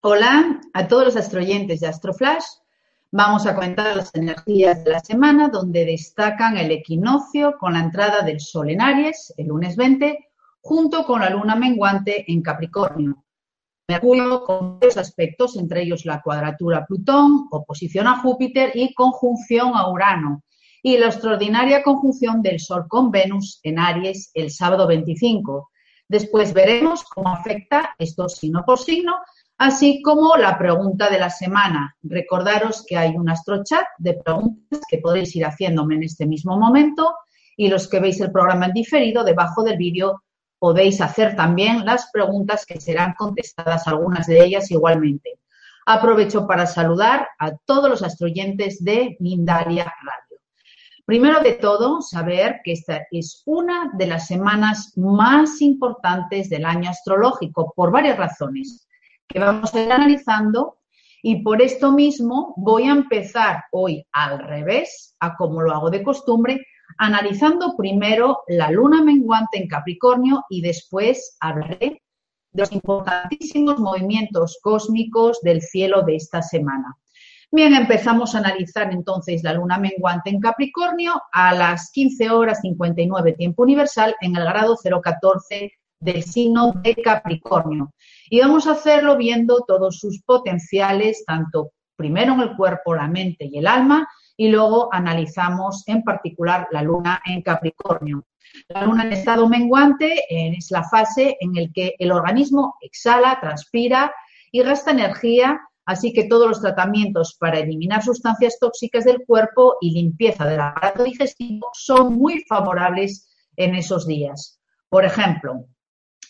Hola a todos los astroyentes de Astroflash. Vamos a comentar las energías de la semana, donde destacan el equinoccio con la entrada del Sol en Aries, el lunes 20, junto con la luna menguante en Capricornio. Mercurio con dos aspectos, entre ellos la cuadratura a Plutón, oposición a Júpiter y conjunción a Urano. Y la extraordinaria conjunción del Sol con Venus en Aries el sábado 25. Después veremos cómo afecta esto signo por signo así como la pregunta de la semana. Recordaros que hay un astrochat de preguntas que podéis ir haciéndome en este mismo momento y los que veis el programa en diferido, debajo del vídeo podéis hacer también las preguntas que serán contestadas, algunas de ellas igualmente. Aprovecho para saludar a todos los astroyentes de Mindalia Radio. Primero de todo, saber que esta es una de las semanas más importantes del año astrológico por varias razones que vamos a ir analizando y por esto mismo voy a empezar hoy al revés, a como lo hago de costumbre, analizando primero la luna menguante en Capricornio y después hablaré de los importantísimos movimientos cósmicos del cielo de esta semana. Bien, empezamos a analizar entonces la luna menguante en Capricornio a las 15 horas 59 tiempo universal en el grado 014 del signo de Capricornio. Y vamos a hacerlo viendo todos sus potenciales, tanto primero en el cuerpo, la mente y el alma, y luego analizamos en particular la luna en Capricornio. La luna en estado menguante es la fase en la que el organismo exhala, transpira y gasta energía, así que todos los tratamientos para eliminar sustancias tóxicas del cuerpo y limpieza del aparato digestivo son muy favorables en esos días. Por ejemplo,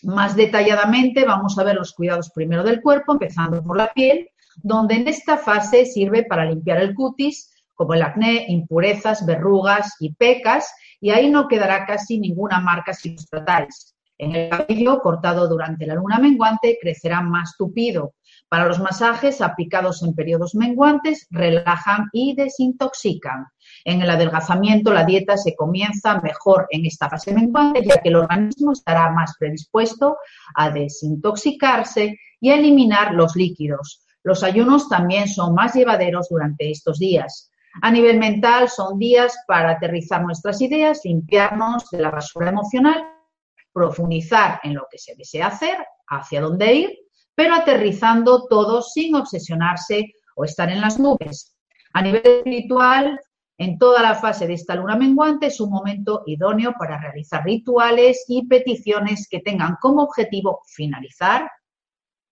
más detalladamente vamos a ver los cuidados primero del cuerpo, empezando por la piel, donde en esta fase sirve para limpiar el cutis, como el acné, impurezas, verrugas y pecas, y ahí no quedará casi ninguna marca si los. En el cabello cortado durante la luna menguante crecerá más tupido. Para los masajes aplicados en periodos menguantes relajan y desintoxican. En el adelgazamiento, la dieta se comienza mejor en esta fase menguante, ya que el organismo estará más predispuesto a desintoxicarse y a eliminar los líquidos. Los ayunos también son más llevaderos durante estos días. A nivel mental, son días para aterrizar nuestras ideas, limpiarnos de la basura emocional, profundizar en lo que se desea hacer, hacia dónde ir, pero aterrizando todo sin obsesionarse o estar en las nubes. A nivel espiritual, en toda la fase de esta luna menguante es un momento idóneo para realizar rituales y peticiones que tengan como objetivo finalizar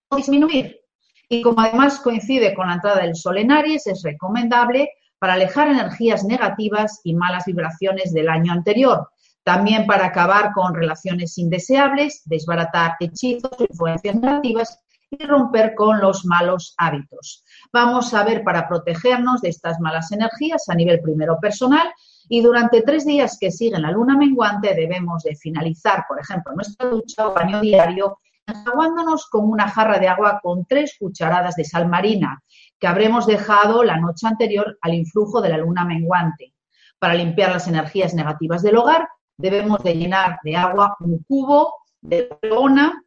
o disminuir. Y como además coincide con la entrada del sol en Aries, es recomendable para alejar energías negativas y malas vibraciones del año anterior. También para acabar con relaciones indeseables, desbaratar hechizos influencias negativas y romper con los malos hábitos. Vamos a ver para protegernos de estas malas energías a nivel primero personal y durante tres días que siguen la luna menguante debemos de finalizar, por ejemplo, nuestra ducha o baño diario enjuagándonos con una jarra de agua con tres cucharadas de sal marina que habremos dejado la noche anterior al influjo de la luna menguante. Para limpiar las energías negativas del hogar debemos de llenar de agua un cubo de lona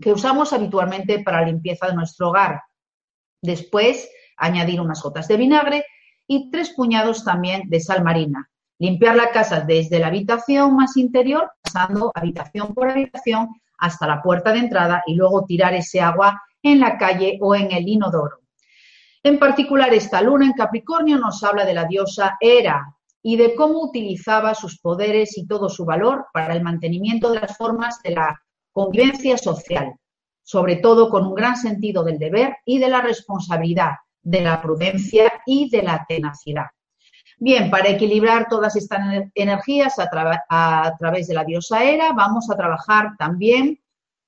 que usamos habitualmente para la limpieza de nuestro hogar. Después, añadir unas gotas de vinagre y tres puñados también de sal marina. Limpiar la casa desde la habitación más interior, pasando habitación por habitación hasta la puerta de entrada y luego tirar ese agua en la calle o en el inodoro. En particular, esta luna en Capricornio nos habla de la diosa Hera y de cómo utilizaba sus poderes y todo su valor para el mantenimiento de las formas de la convivencia social, sobre todo con un gran sentido del deber y de la responsabilidad, de la prudencia y de la tenacidad. Bien, para equilibrar todas estas energías a, través de la diosa Hera, vamos a trabajar también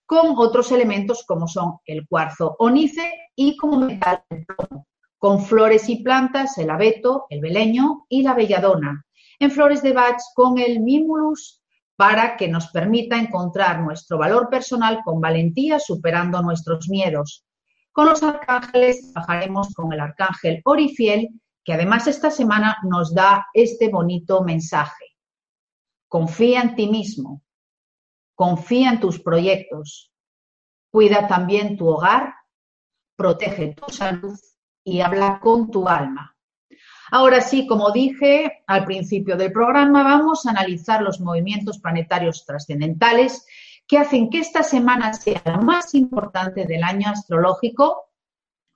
con otros elementos como son el cuarzo onice y como metal el plomo. con flores y plantas el abeto, el beleño y la belladona. En flores de Bach con el mimulus para que nos permita encontrar nuestro valor personal con valentía superando nuestros miedos. Con los arcángeles trabajaremos con el arcángel Orifiel, que además esta semana nos da este bonito mensaje. Confía en ti mismo, confía en tus proyectos, cuida también tu hogar, protege tu salud y habla con tu alma. Ahora sí, como dije al principio del programa, vamos a analizar los movimientos planetarios trascendentales que hacen que esta semana sea la más importante del año astrológico,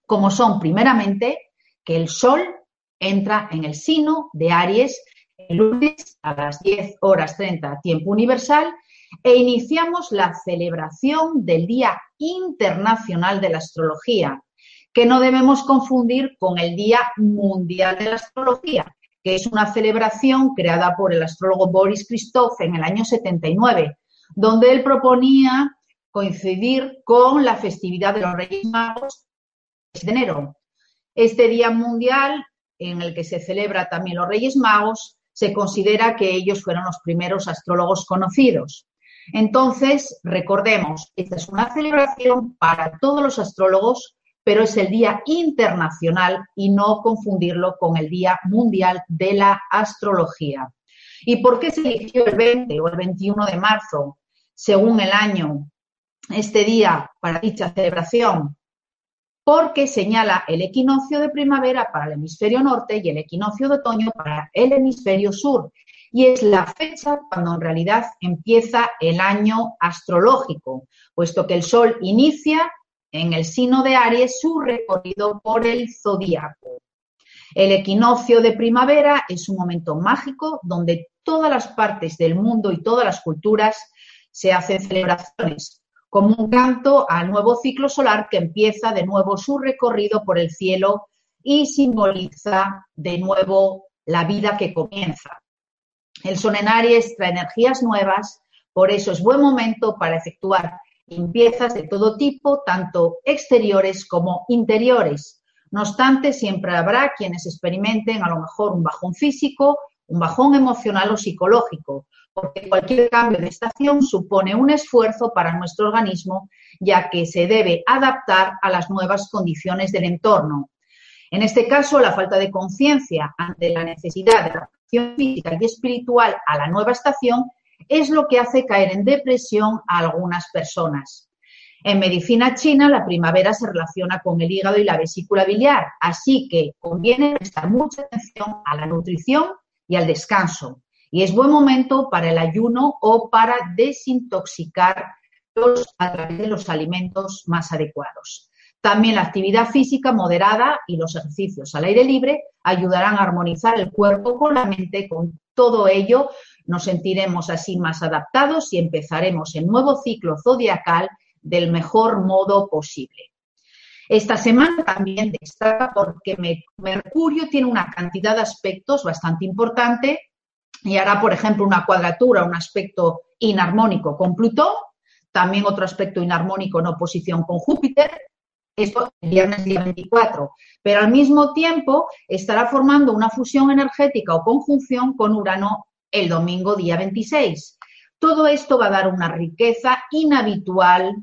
como son primeramente que el Sol entra en el sino de Aries el lunes a las 10 horas 30 tiempo universal e iniciamos la celebración del Día Internacional de la Astrología, que no debemos confundir con el Día Mundial de la Astrología, que es una celebración creada por el astrólogo Boris Christoph en el año 79, donde él proponía coincidir con la festividad de los Reyes Magos de enero. Este Día Mundial, en el que se celebra también los Reyes Magos, se considera que ellos fueron los primeros astrólogos conocidos. Entonces, recordemos, esta es una celebración para todos los astrólogos, pero es el Día Internacional y no confundirlo con el Día Mundial de la Astrología. ¿Y por qué se eligió el 20 o el 21 de marzo, según el año, este día para dicha celebración? Porque señala el equinoccio de primavera para el hemisferio norte y el equinoccio de otoño para el hemisferio sur. Y es la fecha cuando en realidad empieza el año astrológico, puesto que el Sol inicia en el sino de Aries su recorrido por el zodíaco. El equinoccio de primavera es un momento mágico donde todas las partes del mundo y todas las culturas se hacen celebraciones, como un canto al nuevo ciclo solar que empieza de nuevo su recorrido por el cielo y simboliza de nuevo la vida que comienza. El Sol en Aries trae energías nuevas, por eso es buen momento para efectuar limpiezas de todo tipo, tanto exteriores como interiores, no obstante, siempre habrá quienes experimenten a lo mejor un bajón físico, un bajón emocional o psicológico, porque cualquier cambio de estación supone un esfuerzo para nuestro organismo, ya que se debe adaptar a las nuevas condiciones del entorno. En este caso, la falta de conciencia ante la necesidad de adaptación física y espiritual a la nueva estación es lo que hace caer en depresión a algunas personas. En medicina china, la primavera se relaciona con el hígado y la vesícula biliar, así que conviene prestar mucha atención a la nutrición y al descanso. Y es buen momento para el ayuno o para desintoxicar a través de los alimentos más adecuados. También la actividad física moderada y los ejercicios al aire libre ayudarán a armonizar el cuerpo con la mente. Con todo ello nos sentiremos así más adaptados y empezaremos el nuevo ciclo zodiacal del mejor modo posible. Esta semana también destaca porque Mercurio tiene una cantidad de aspectos bastante importante y hará, por ejemplo, una cuadratura, un aspecto inarmónico con Plutón, también otro aspecto inarmónico en oposición con Júpiter, esto el viernes día 24, pero al mismo tiempo estará formando una fusión energética o conjunción con Urano el domingo día 26. Todo esto va a dar una riqueza inhabitual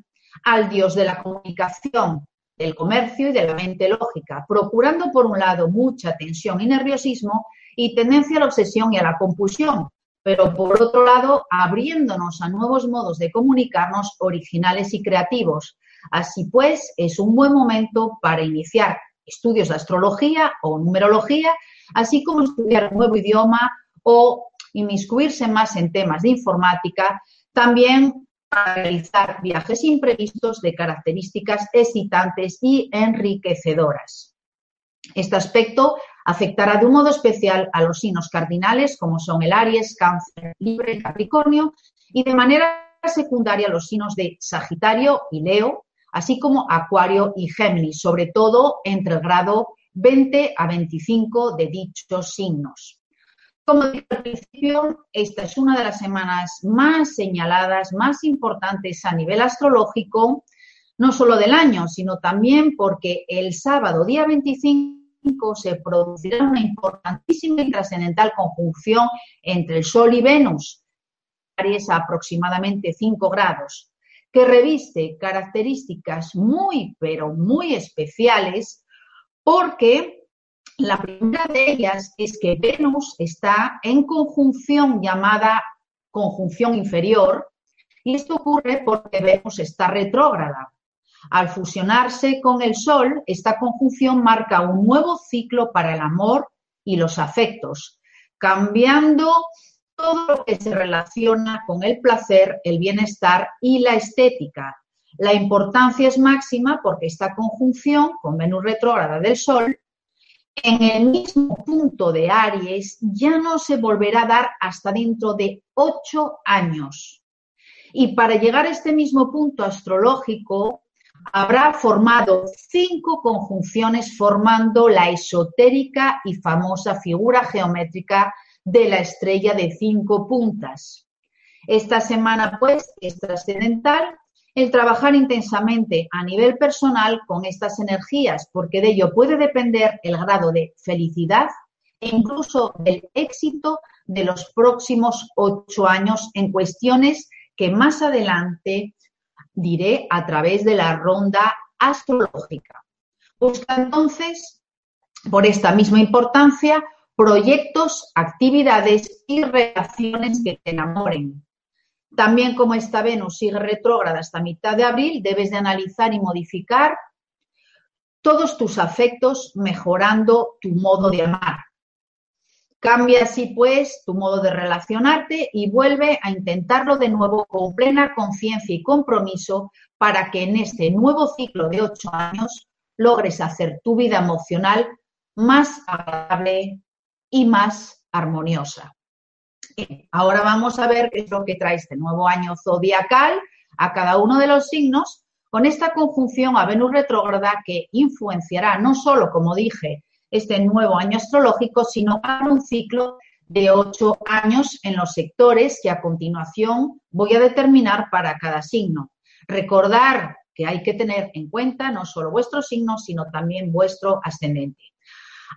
al dios de la comunicación, del comercio y de la mente lógica, procurando por un lado mucha tensión y nerviosismo y tendencia a la obsesión y a la compulsión, pero por otro lado abriéndonos a nuevos modos de comunicarnos originales y creativos. Así pues, es un buen momento para iniciar estudios de astrología o numerología, así como estudiar un nuevo idioma o inmiscuirse más en temas de informática, también realizar viajes imprevistos de características excitantes y enriquecedoras. Este aspecto afectará de un modo especial a los signos cardinales, como son el Aries, Cáncer, Libre, Capricornio, y de manera secundaria los signos de Sagitario y Leo, así como Acuario y Géminis, sobre todo entre el grado 20 a 25 de dichos signos. Como dije al principio, esta es una de las semanas más señaladas, más importantes a nivel astrológico, no solo del año, sino también porque el sábado, día 25, 2025 se producirá una importantísima y trascendental conjunción entre el Sol y Venus, a aproximadamente 5 grados, que reviste características muy, pero muy especiales porque la primera de ellas es que Venus está en conjunción llamada conjunción inferior y esto ocurre porque Venus está retrógrada. Al fusionarse con el Sol, esta conjunción marca un nuevo ciclo para el amor y los afectos, cambiando todo lo que se relaciona con el placer, el bienestar y la estética. La importancia es máxima porque esta conjunción con Venus retrógrada del Sol en el mismo punto de Aries ya no se volverá a dar hasta dentro de ocho años. Y para llegar a este mismo punto astrológico, habrá formado cinco conjunciones formando la esotérica y famosa figura geométrica de la estrella de cinco puntas. Esta semana, pues, es trascendental el trabajar intensamente a nivel personal con estas energías, porque de ello puede depender el grado de felicidad e incluso del éxito de los próximos ocho años en cuestiones que más adelante diré a través de la ronda astrológica. Busca entonces, por esta misma importancia, proyectos, actividades y relaciones que te enamoren, también como esta Venus sigue retrógrada hasta mitad de abril, debes de analizar y modificar todos tus afectos mejorando tu modo de amar. Cambia así pues tu modo de relacionarte y vuelve a intentarlo de nuevo con plena conciencia y compromiso para que en este nuevo ciclo de ocho años logres hacer tu vida emocional más agradable y más armoniosa ahora vamos a ver qué es lo que trae este nuevo año zodiacal a cada uno de los signos con esta conjunción a Venus retrógrada que influenciará no solo, como dije, este nuevo año astrológico, sino para un ciclo de ocho años en los sectores que a continuación voy a determinar para cada signo. Recordar que hay que tener en cuenta no solo vuestro signo, sino también vuestro ascendente.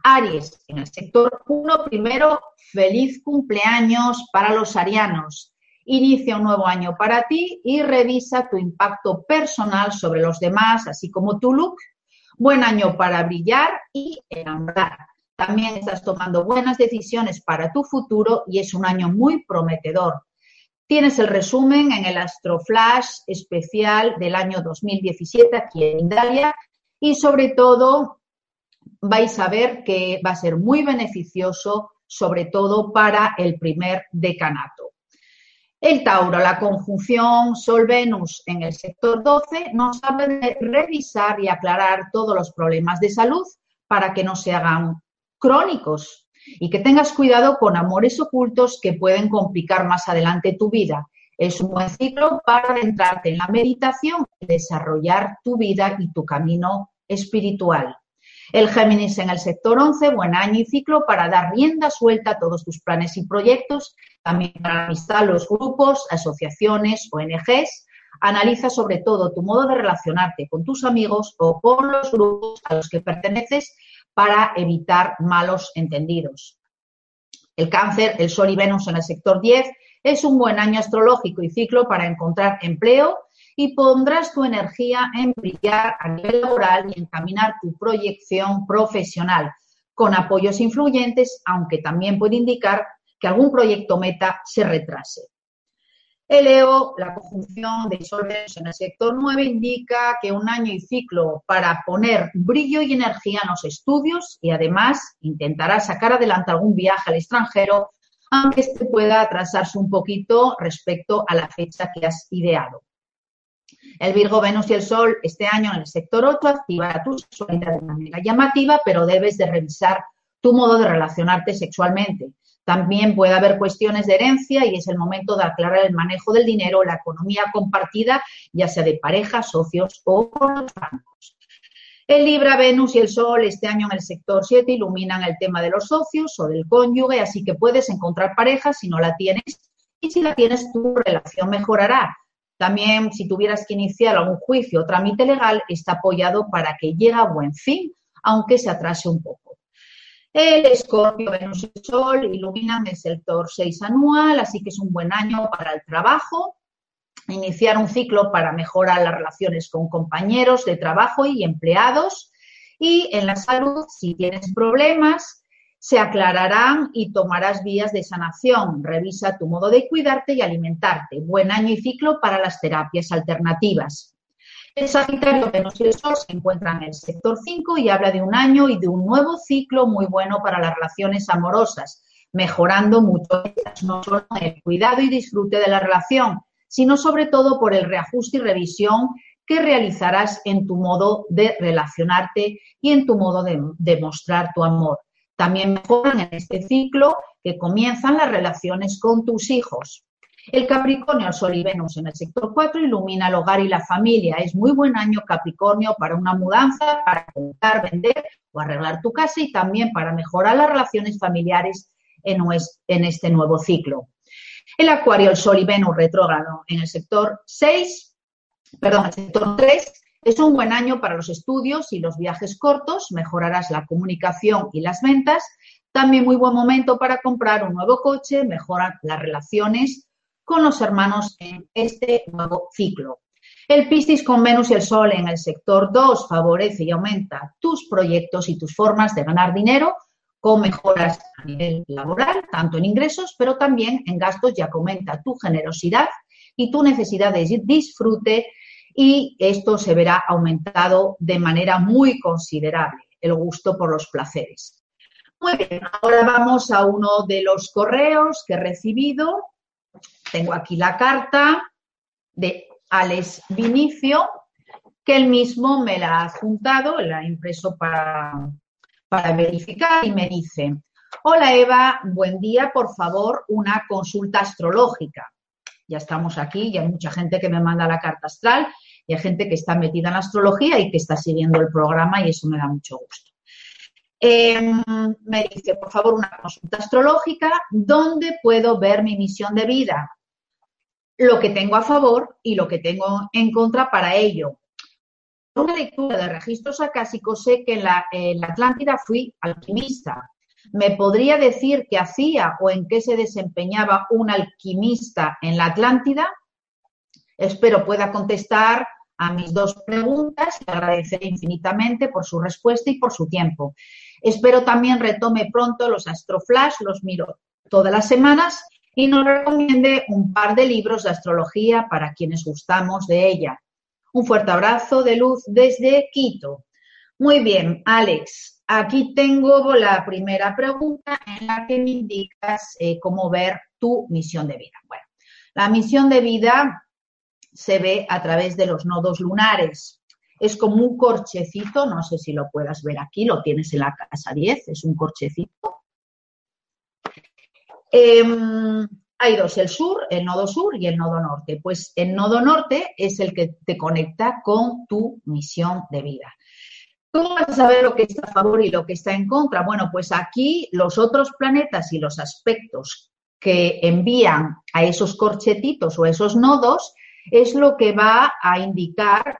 Aries, en el sector 1, primero, feliz cumpleaños para los arianos. Inicia un nuevo año para ti y revisa tu impacto personal sobre los demás, así como tu look. Buen año para brillar y enamorar. También estás tomando buenas decisiones para tu futuro y es un año muy prometedor. Tienes el resumen en el Astroflash especial del año 2017 aquí en Italia y sobre todo vais a ver que va a ser muy beneficioso, sobre todo para el primer decanato. El Tauro, la conjunción Sol-Venus en el sector 12, nos habla de revisar y aclarar todos los problemas de salud para que no se hagan crónicos y que tengas cuidado con amores ocultos que pueden complicar más adelante tu vida. Es un buen ciclo para adentrarte en la meditación y desarrollar tu vida y tu camino espiritual. El Géminis en el sector 11, buen año y ciclo para dar rienda suelta a todos tus planes y proyectos, también para amistad, los grupos, asociaciones, ONGs. Analiza sobre todo tu modo de relacionarte con tus amigos o con los grupos a los que perteneces para evitar malos entendidos. El cáncer, el Sol y Venus en el sector 10 es un buen año astrológico y ciclo para encontrar empleo y pondrás tu energía en brillar a nivel laboral y encaminar tu proyección profesional con apoyos influyentes, aunque también puede indicar que algún proyecto meta se retrase. El Leo, la conjunción de Sol en el sector 9 indica que un año y ciclo para poner brillo y energía en los estudios y además intentará sacar adelante algún viaje al extranjero, aunque este pueda atrasarse un poquito respecto a la fecha que has ideado. El Virgo, Venus y el Sol este año en el sector 8 activará tu sexualidad de manera llamativa, pero debes de revisar tu modo de relacionarte sexualmente. También puede haber cuestiones de herencia y es el momento de aclarar el manejo del dinero, la economía compartida, ya sea de pareja, socios o con los bancos. El Libra, Venus y el Sol este año en el sector 7 iluminan el tema de los socios o del cónyuge, así que puedes encontrar pareja si no la tienes y si la tienes tu relación mejorará. También, si tuvieras que iniciar algún juicio o trámite legal, está apoyado para que llegue a buen fin, aunque se atrase un poco. El Escorpio, Venus y Sol iluminan el sector 6 anual, así que es un buen año para el trabajo. Iniciar un ciclo para mejorar las relaciones con compañeros de trabajo y empleados. Y en la salud, si tienes problemas, se aclararán y tomarás vías de sanación. Revisa tu modo de cuidarte y alimentarte. Buen año y ciclo para las terapias alternativas. El Sagitario, Venus y el Sol se encuentran en el sector 5 y habla de un año y de un nuevo ciclo muy bueno para las relaciones amorosas, mejorando mucho no solo el cuidado y disfrute de la relación, sino sobre todo por el reajuste y revisión que realizarás en tu modo de relacionarte y en tu modo de, demostrar tu amor. También mejoran en este ciclo que comienzan las relaciones con tus hijos. El Capricornio, Sol y Venus en el sector 4 ilumina el hogar y la familia. Es muy buen año Capricornio para una mudanza, para comprar, vender o arreglar tu casa y también para mejorar las relaciones familiares en, este nuevo ciclo. El Acuario, el Sol y Venus retrógrado en el sector 6, perdón, el sector 3, es un buen año para los estudios y los viajes cortos, mejorarás la comunicación y las ventas. También muy buen momento para comprar un nuevo coche, mejoran las relaciones con los hermanos en este nuevo ciclo. El Piscis con Venus y el Sol en el sector 2 favorece y aumenta tus proyectos y tus formas de ganar dinero con mejoras a nivel laboral, tanto en ingresos, pero también en gastos, ya aumenta tu generosidad y tu necesidad de disfrute y esto se verá aumentado de manera muy considerable, el gusto por los placeres. Muy bien, ahora vamos a uno de los correos que he recibido tengo aquí la carta de Alex Vinicio, que él mismo me la ha adjuntado, la ha impreso para, para verificar y me dice, hola Eva, buen día, por favor, una consulta astrológica. Ya estamos aquí, ya hay mucha gente que me manda la carta astral y hay gente que está metida en la astrología y que está siguiendo el programa y eso me da mucho gusto. Em, me dice, por favor, una consulta astrológica, ¿dónde puedo ver mi misión de vida? lo que tengo a favor y lo que tengo en contra para ello. Una lectura de registros acásicos sé que en la, Atlántida fui alquimista. ¿Me podría decir qué hacía o en qué se desempeñaba un alquimista en la Atlántida? Espero pueda contestar a mis dos preguntas y agradeceré infinitamente por su respuesta y por su tiempo. Espero también retome pronto los astroflash, los miro todas las semanas y nos recomiende un par de libros de astrología para quienes gustamos de ella. Un fuerte abrazo de luz desde Quito. Muy bien, Alex, aquí tengo la primera pregunta en la que me indicas eh, cómo ver tu misión de vida. Bueno, la misión de vida se ve a través de los nodos lunares. Es como un corchecito, no sé si lo puedas ver aquí, lo tienes en la casa 10, es un corchecito Em, hay dos, el sur, el nodo sur y el nodo norte. Pues el nodo norte es el que te conecta con tu misión de vida. ¿Cómo vas a saber lo que está a favor y lo que está en contra? Bueno, pues aquí los otros planetas y los aspectos que envían a esos corchetitos o esos nodos es lo que va a indicar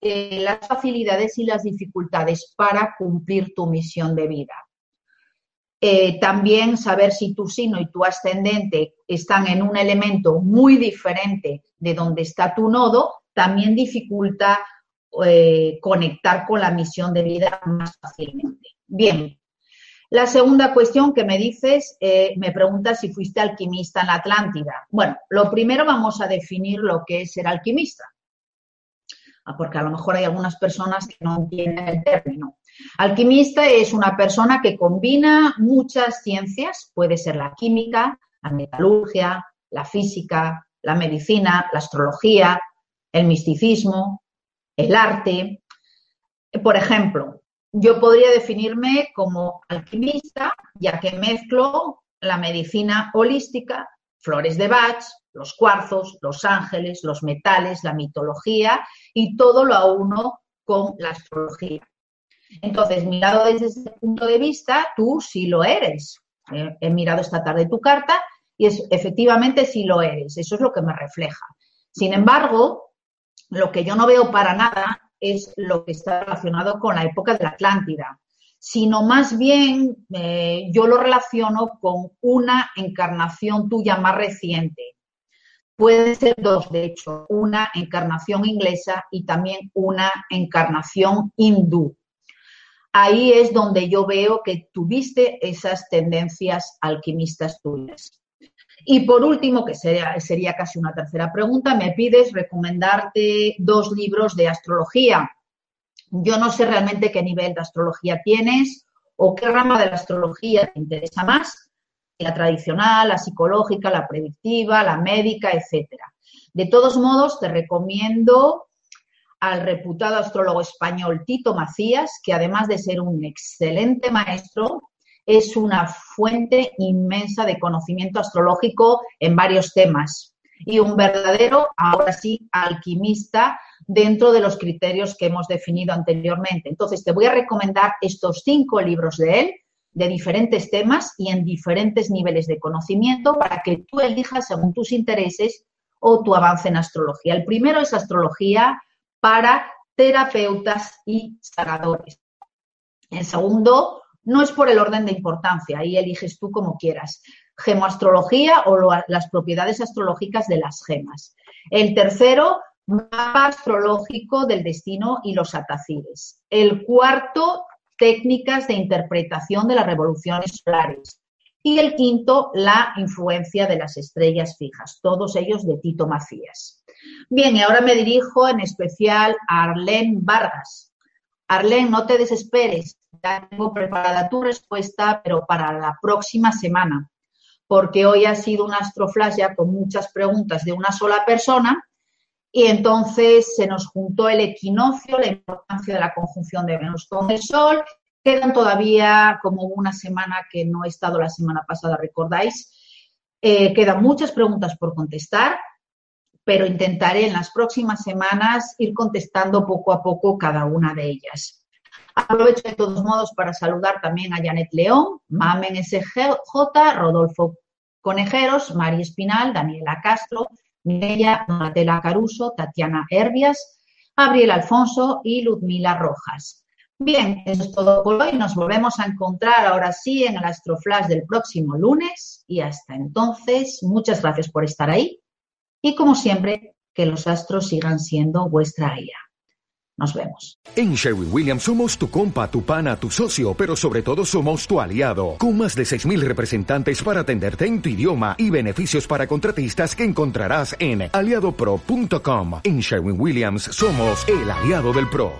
eh, las facilidades y las dificultades para cumplir tu misión de vida. Eh, también saber si tu sino y tu ascendente están en un elemento muy diferente de donde está tu nodo, también dificulta eh, conectar con la misión de vida más fácilmente. Bien, la segunda cuestión que me dices, eh, me preguntas si fuiste alquimista en la Atlántida. Bueno, lo primero vamos a definir lo que es ser alquimista, ah, porque a lo mejor hay algunas personas que no entienden el término. Alquimista es una persona que combina muchas ciencias, puede ser la química, la metalurgia, la física, la medicina, la astrología, el misticismo, el arte. Por ejemplo, yo podría definirme como alquimista, ya que mezclo la medicina holística, flores de Bach, los cuarzos, los ángeles, los metales, la mitología y todo lo a uno con la astrología. Entonces, mirado desde ese punto de vista, tú sí lo eres. He mirado esta tarde tu carta y es, efectivamente sí lo eres. Eso es lo que me refleja. Sin embargo, lo que yo no veo para nada es lo que está relacionado con la época de la Atlántida. sino más bien eh, yo lo relaciono con una encarnación tuya más reciente. Pueden ser dos, de hecho, una encarnación inglesa y también una encarnación hindú. Ahí es donde yo veo que tuviste esas tendencias alquimistas tuyas. Y por último, que sería, sería casi una tercera pregunta, me pides recomendarte dos libros de astrología. Yo no sé realmente qué nivel de astrología tienes o qué rama de la astrología te interesa más, la tradicional, la psicológica, la predictiva, la médica, etcétera. De todos modos, te recomiendo al reputado astrólogo español Tito Macías, que además de ser un excelente maestro, es una fuente inmensa de conocimiento astrológico en varios temas y un verdadero, ahora sí, alquimista dentro de los criterios que hemos definido anteriormente. Entonces, te voy a recomendar estos cinco libros de él, de diferentes temas y en diferentes niveles de conocimiento para que tú elijas según tus intereses o tu avance en astrología. El primero es astrología para terapeutas y sanadores. El segundo, no es por el orden de importancia, ahí eliges tú como quieras. Gemoastrología o las propiedades astrológicas de las gemas. El tercero, mapa astrológico del destino y los atacires. El cuarto, técnicas de interpretación de las revoluciones solares. Y el quinto, la influencia de las estrellas fijas, todos ellos de Tito Macías. Bien, y ahora me dirijo en especial a Arlene Vargas. Arlene, no te desesperes, ya tengo preparada tu respuesta, pero para la próxima semana, porque hoy ha sido un astroflash ya con muchas preguntas de una sola persona y entonces se nos juntó el equinoccio, la importancia de la conjunción de Venus con el Sol. Quedan todavía como una semana que no he estado la semana pasada, recordáis. Eh, quedan muchas preguntas por contestar, pero intentaré en las próximas semanas ir contestando poco a poco cada una de ellas. Aprovecho de todos modos para saludar también a Janet León, Mamen SJ, Rodolfo Conejeros, María Espinal, Daniela Castro, Mireia Donatella Caruso, Tatiana Herbias, Gabriel Alfonso y Ludmila Rojas. Bien, eso es todo por hoy. Nos volvemos a encontrar ahora sí en el Astroflash del próximo lunes y hasta entonces, muchas gracias por estar ahí y como siempre, que los astros sigan siendo vuestra guía. Nos vemos. En Sherwin Williams somos tu compa, tu pana, tu socio, pero sobre todo somos tu aliado, con más de 6.000 representantes para atenderte en tu idioma y beneficios para contratistas que encontrarás en aliadopro.com. En Sherwin Williams somos el aliado del PRO.